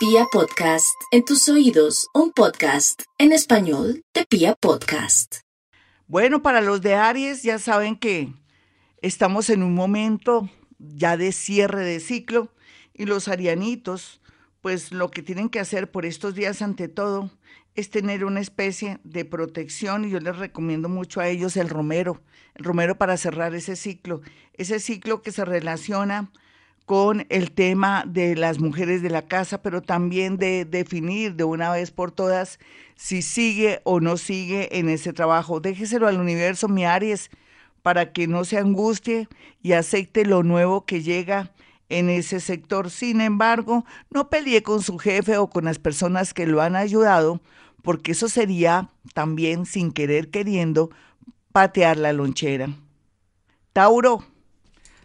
Pia Podcast, en tus oídos, un podcast en español de Pia Podcast. Bueno, para los de Aries ya saben que estamos en un momento ya de cierre de ciclo y los arianitos, pues lo que tienen que hacer por estos días ante todo es tener una especie de protección y yo les recomiendo mucho a ellos el romero, el romero para cerrar ese ciclo, ese ciclo que se relaciona con el tema de las mujeres de la casa, pero también de definir de una vez por todas si sigue o no sigue en ese trabajo. Déjeselo al universo, mi Aries, para que no se angustie y acepte lo nuevo que llega en ese sector. Sin embargo, no pelee con su jefe o con las personas que lo han ayudado, porque eso sería también, sin querer queriendo, patear la lonchera. Tauro,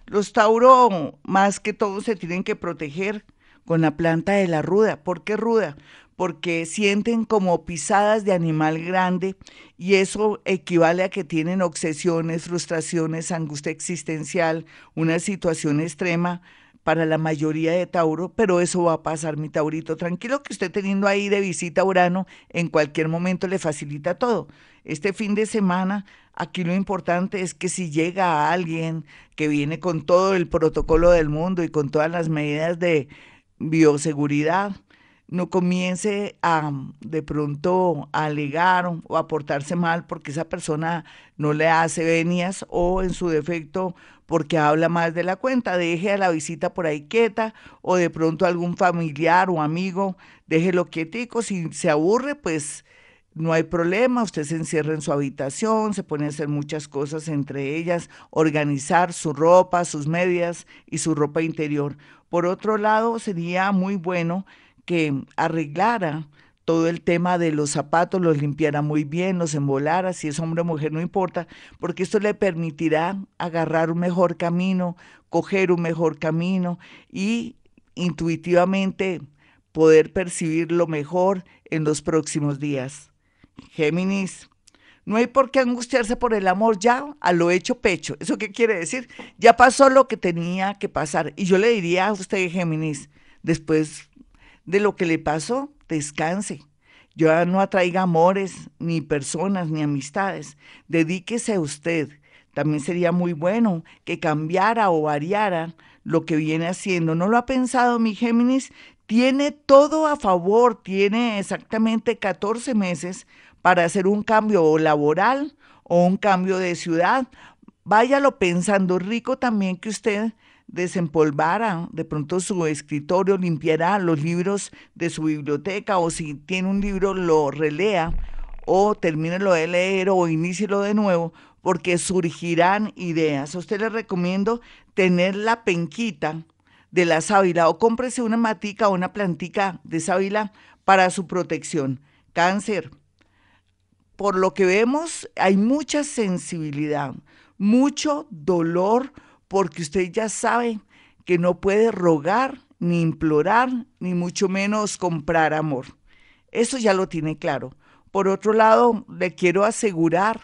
los Tauro más que todo se tienen que proteger con la planta de la ruda. ¿Por qué ruda? Porque sienten como pisadas de animal grande y eso equivale a que tienen obsesiones, frustraciones, angustia existencial, una situación extrema para la mayoría de Tauro, pero eso va a pasar, mi Taurito. Tranquilo que usted teniendo ahí de visita Urano, en cualquier momento le facilita todo. Este fin de semana, aquí lo importante es que si llega alguien que viene con todo el protocolo del mundo y con todas las medidas de bioseguridad, no comience a de pronto a alegar o a portarse mal porque esa persona no le hace venias o en su defecto porque habla más de la cuenta, deje a la visita por ahí quieta o de pronto algún familiar o amigo, déjelo quietico, si se aburre pues no hay problema, usted se encierra en su habitación, se pone a hacer muchas cosas, entre ellas organizar su ropa, sus medias y su ropa interior. Por otro lado, sería muy bueno que arreglara todo el tema de los zapatos, los limpiara muy bien, los embolara, si es hombre o mujer, no importa, porque esto le permitirá agarrar un mejor camino, coger un mejor camino y intuitivamente poder percibir lo mejor en los próximos días. Géminis, no hay por qué angustiarse por el amor, ya a lo hecho pecho. ¿Eso qué quiere decir? Ya pasó lo que tenía que pasar. Y yo le diría a usted, Géminis, después de lo que le pasó, descanse. Ya no atraiga amores, ni personas, ni amistades. Dedíquese a usted. También sería muy bueno que cambiara o variara lo que viene haciendo. ¿No lo ha pensado mi Géminis? Tiene todo a favor, tiene exactamente 14 meses para hacer un cambio laboral o un cambio de ciudad. Váyalo pensando, rico también que usted desempolvara de pronto su escritorio, limpiará los libros de su biblioteca o si tiene un libro lo relea o lo de leer o inícielo de nuevo porque surgirán ideas. A usted le recomiendo tener la penquita de la sábila o cómprese una matica o una plantica de sábila para su protección. Cáncer. Por lo que vemos, hay mucha sensibilidad, mucho dolor porque usted ya sabe que no puede rogar, ni implorar, ni mucho menos comprar amor. Eso ya lo tiene claro. Por otro lado, le quiero asegurar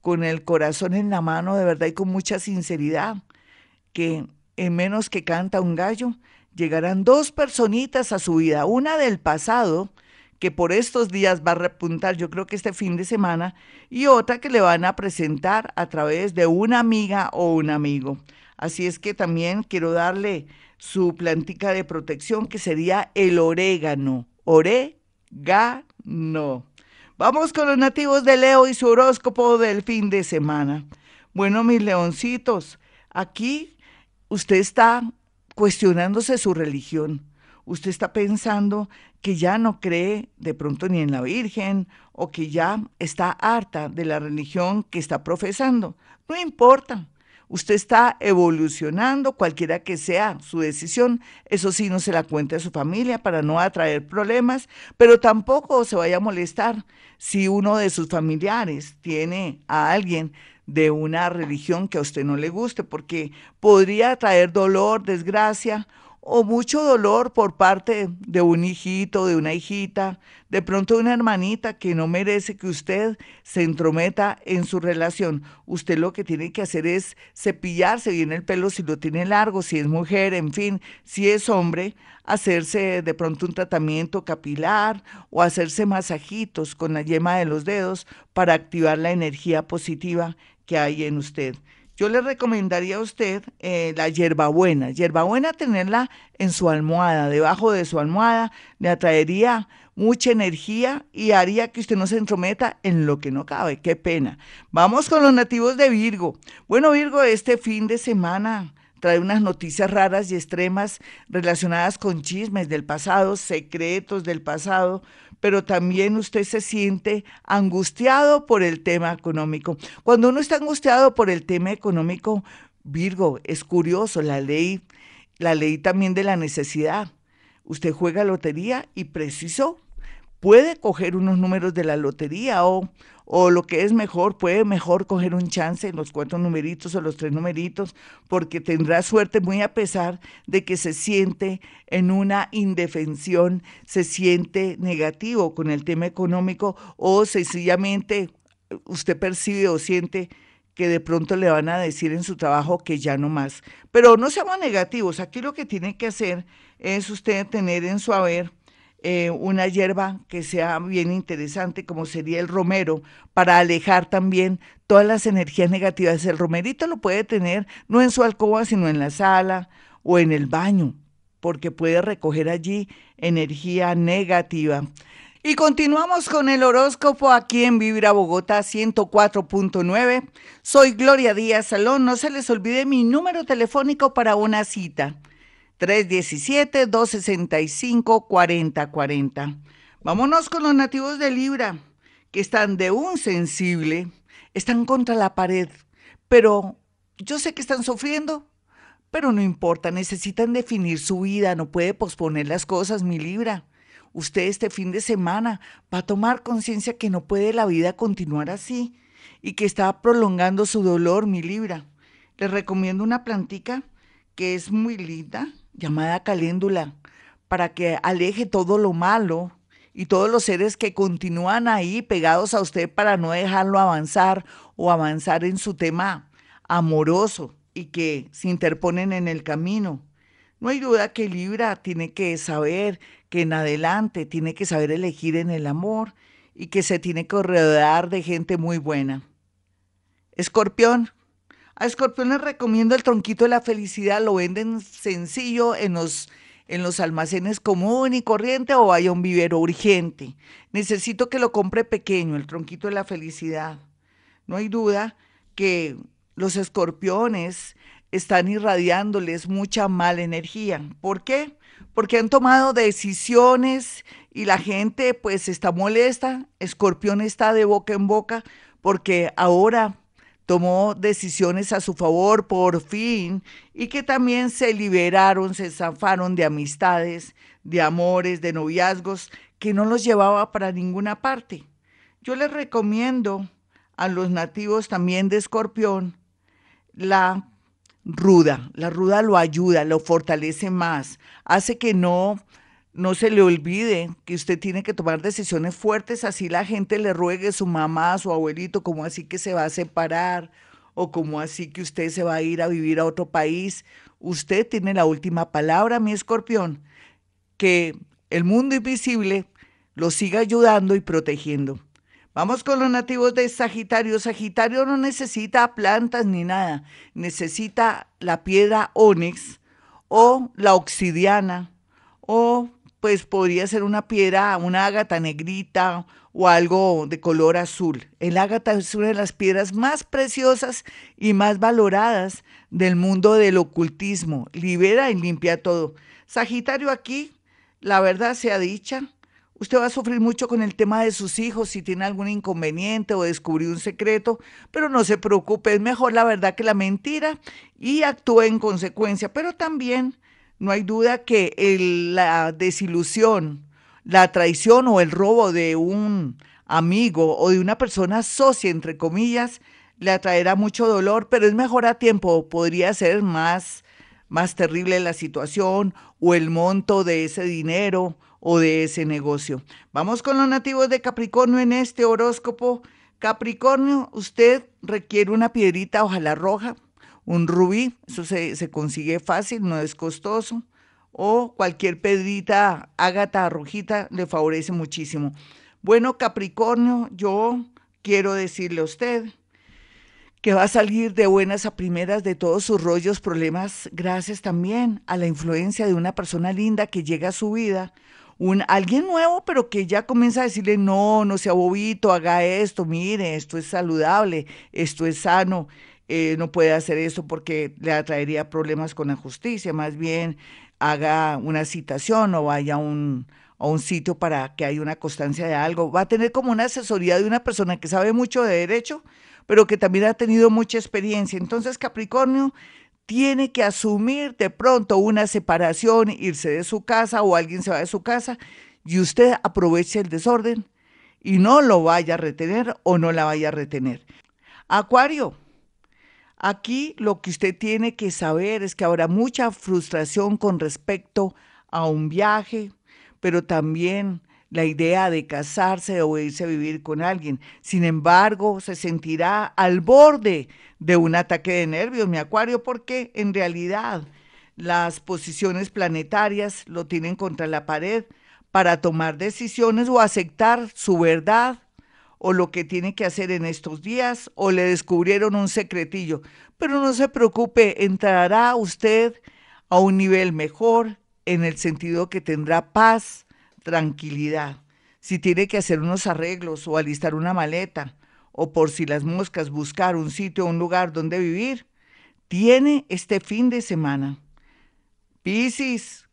con el corazón en la mano, de verdad y con mucha sinceridad, que en menos que canta un gallo, llegarán dos personitas a su vida, una del pasado, que por estos días va a repuntar, yo creo que este fin de semana, y otra que le van a presentar a través de una amiga o un amigo. Así es que también quiero darle su plantica de protección, que sería el orégano. Orégano. Vamos con los nativos de Leo y su horóscopo del fin de semana. Bueno, mis leoncitos, aquí usted está cuestionándose su religión usted está pensando que ya no cree de pronto ni en la Virgen o que ya está harta de la religión que está profesando. No importa. Usted está evolucionando, cualquiera que sea su decisión. Eso sí, no se la cuente a su familia para no atraer problemas, pero tampoco se vaya a molestar si uno de sus familiares tiene a alguien de una religión que a usted no le guste, porque podría traer dolor, desgracia o mucho dolor por parte de un hijito, de una hijita, de pronto de una hermanita que no merece que usted se entrometa en su relación. Usted lo que tiene que hacer es cepillarse bien el pelo si lo tiene largo, si es mujer, en fin, si es hombre, hacerse de pronto un tratamiento capilar o hacerse masajitos con la yema de los dedos para activar la energía positiva que hay en usted. Yo le recomendaría a usted eh, la hierbabuena. Hierbabuena tenerla en su almohada, debajo de su almohada, le atraería mucha energía y haría que usted no se entrometa en lo que no cabe. Qué pena. Vamos con los nativos de Virgo. Bueno, Virgo, este fin de semana trae unas noticias raras y extremas relacionadas con chismes del pasado, secretos del pasado, pero también usted se siente angustiado por el tema económico. Cuando uno está angustiado por el tema económico, Virgo, es curioso, la ley, la ley también de la necesidad. Usted juega lotería y preciso puede coger unos números de la lotería o, o lo que es mejor, puede mejor coger un chance, los cuatro numeritos o los tres numeritos, porque tendrá suerte muy a pesar de que se siente en una indefensión, se siente negativo con el tema económico o sencillamente usted percibe o siente que de pronto le van a decir en su trabajo que ya no más. Pero no seamos negativos, aquí lo que tiene que hacer es usted tener en su haber eh, una hierba que sea bien interesante, como sería el romero, para alejar también todas las energías negativas. El romerito lo puede tener no en su alcoba, sino en la sala o en el baño, porque puede recoger allí energía negativa. Y continuamos con el horóscopo aquí en Vibra Bogotá 104.9. Soy Gloria Díaz Salón. No se les olvide mi número telefónico para una cita. 317-265-4040. Vámonos con los nativos de Libra, que están de un sensible, están contra la pared, pero yo sé que están sufriendo, pero no importa, necesitan definir su vida, no puede posponer las cosas, mi Libra. Usted este fin de semana va a tomar conciencia que no puede la vida continuar así y que está prolongando su dolor, mi Libra. Les recomiendo una plantica que es muy linda, llamada caléndula, para que aleje todo lo malo y todos los seres que continúan ahí pegados a usted para no dejarlo avanzar o avanzar en su tema amoroso y que se interponen en el camino. No hay duda que Libra tiene que saber que en adelante tiene que saber elegir en el amor y que se tiene que rodear de gente muy buena. Escorpión, a Escorpión les recomiendo el tronquito de la felicidad, lo venden sencillo en los, en los almacenes común y corriente o vaya un vivero urgente. Necesito que lo compre pequeño, el tronquito de la felicidad. No hay duda que los escorpiones están irradiándoles mucha mala energía. ¿Por qué? Porque han tomado decisiones y la gente pues está molesta. Escorpión está de boca en boca porque ahora tomó decisiones a su favor por fin y que también se liberaron, se zafaron de amistades, de amores, de noviazgos que no los llevaba para ninguna parte. Yo les recomiendo a los nativos también de Escorpión la ruda. La ruda lo ayuda, lo fortalece más, hace que no no se le olvide que usted tiene que tomar decisiones fuertes, así la gente le ruegue su mamá, su abuelito, como así que se va a separar o como así que usted se va a ir a vivir a otro país. Usted tiene la última palabra, mi escorpión, que el mundo invisible lo siga ayudando y protegiendo. Vamos con los nativos de Sagitario. Sagitario no necesita plantas ni nada, necesita la piedra ónix o la obsidiana o pues podría ser una piedra, una ágata negrita o algo de color azul. El ágata es una de las piedras más preciosas y más valoradas del mundo del ocultismo. Libera y limpia todo. Sagitario aquí, la verdad sea dicha, usted va a sufrir mucho con el tema de sus hijos si tiene algún inconveniente o descubrió un secreto, pero no se preocupe, es mejor la verdad que la mentira y actúe en consecuencia, pero también no hay duda que la desilusión, la traición o el robo de un amigo o de una persona socia, entre comillas, le atraerá mucho dolor, pero es mejor a tiempo, podría ser más, más terrible la situación o el monto de ese dinero o de ese negocio. Vamos con los nativos de Capricornio en este horóscopo. Capricornio, usted requiere una piedrita, ojalá roja, un rubí, eso se, se consigue fácil, no es costoso, o cualquier pedrita ágata rojita le favorece muchísimo. Bueno, Capricornio, yo quiero decirle a usted que va a salir de buenas a primeras de todos sus rollos, problemas, gracias también a la influencia de una persona linda que llega a su vida, un alguien nuevo, pero que ya comienza a decirle, no, no sea bobito, haga esto, mire, esto es saludable, esto es sano, eh, no puede hacer eso porque le atraería problemas con la justicia, más bien haga una citación o vaya a un, a un sitio para que haya una constancia de algo. Va a tener como una asesoría de una persona que sabe mucho de derecho, pero que también ha tenido mucha experiencia. Entonces Capricornio tiene que asumir de pronto una separación, irse de su casa o alguien se va de su casa y usted aproveche el desorden y no lo vaya a retener o no la vaya a retener. Acuario, Aquí lo que usted tiene que saber es que habrá mucha frustración con respecto a un viaje, pero también la idea de casarse o irse a vivir con alguien. Sin embargo, se sentirá al borde de un ataque de nervios, mi acuario, porque en realidad las posiciones planetarias lo tienen contra la pared para tomar decisiones o aceptar su verdad o lo que tiene que hacer en estos días o le descubrieron un secretillo. Pero no se preocupe, entrará usted a un nivel mejor en el sentido que tendrá paz, tranquilidad. Si tiene que hacer unos arreglos o alistar una maleta o por si las moscas buscar un sitio o un lugar donde vivir, tiene este fin de semana. Piscis,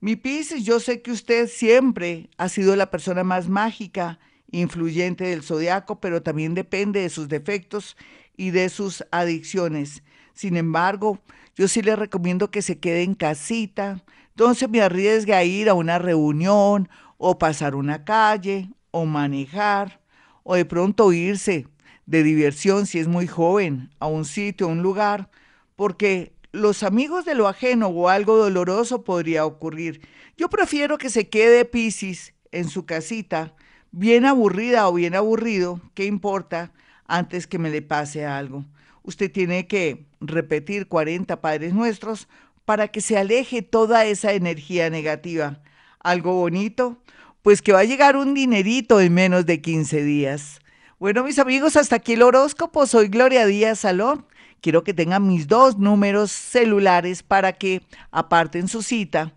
mi Piscis, yo sé que usted siempre ha sido la persona más mágica influyente del zodiaco, pero también depende de sus defectos y de sus adicciones. Sin embargo, yo sí le recomiendo que se quede en casita, entonces me arriesgue a ir a una reunión o pasar una calle o manejar o de pronto irse de diversión si es muy joven a un sitio, a un lugar, porque los amigos de lo ajeno o algo doloroso podría ocurrir. Yo prefiero que se quede Piscis en su casita bien aburrida o bien aburrido, ¿qué importa antes que me le pase algo? Usted tiene que repetir 40 Padres Nuestros para que se aleje toda esa energía negativa. ¿Algo bonito? Pues que va a llegar un dinerito en menos de 15 días. Bueno, mis amigos, hasta aquí el horóscopo. Soy Gloria Díaz Salón. Quiero que tengan mis dos números celulares para que aparten su cita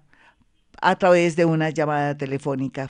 a través de una llamada telefónica.